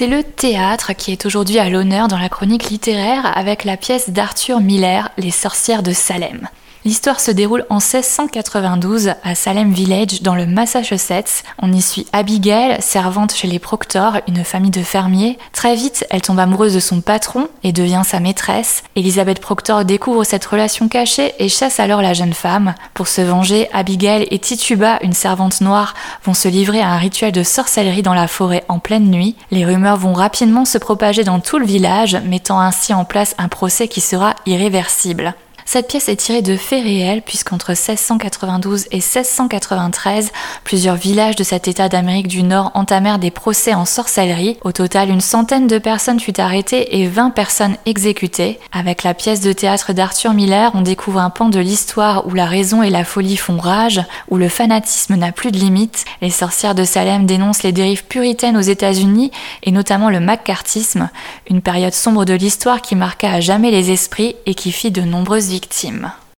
C'est le théâtre qui est aujourd'hui à l'honneur dans la chronique littéraire avec la pièce d'Arthur Miller, Les sorcières de Salem. L'histoire se déroule en 1692 à Salem Village dans le Massachusetts. On y suit Abigail, servante chez les Proctor, une famille de fermiers. Très vite, elle tombe amoureuse de son patron et devient sa maîtresse. Elizabeth Proctor découvre cette relation cachée et chasse alors la jeune femme. Pour se venger, Abigail et Tituba, une servante noire, vont se livrer à un rituel de sorcellerie dans la forêt en pleine nuit. Les rumeurs vont rapidement se propager dans tout le village, mettant ainsi en place un procès qui sera irréversible. Cette pièce est tirée de faits réels puisqu'entre 1692 et 1693, plusieurs villages de cet État d'Amérique du Nord entamèrent des procès en sorcellerie. Au total, une centaine de personnes furent arrêtées et 20 personnes exécutées. Avec la pièce de théâtre d'Arthur Miller, on découvre un pan de l'histoire où la raison et la folie font rage, où le fanatisme n'a plus de limites. Les sorcières de Salem dénoncent les dérives puritaines aux États-Unis et notamment le McCarthyisme, une période sombre de l'histoire qui marqua à jamais les esprits et qui fit de nombreuses victimes victime.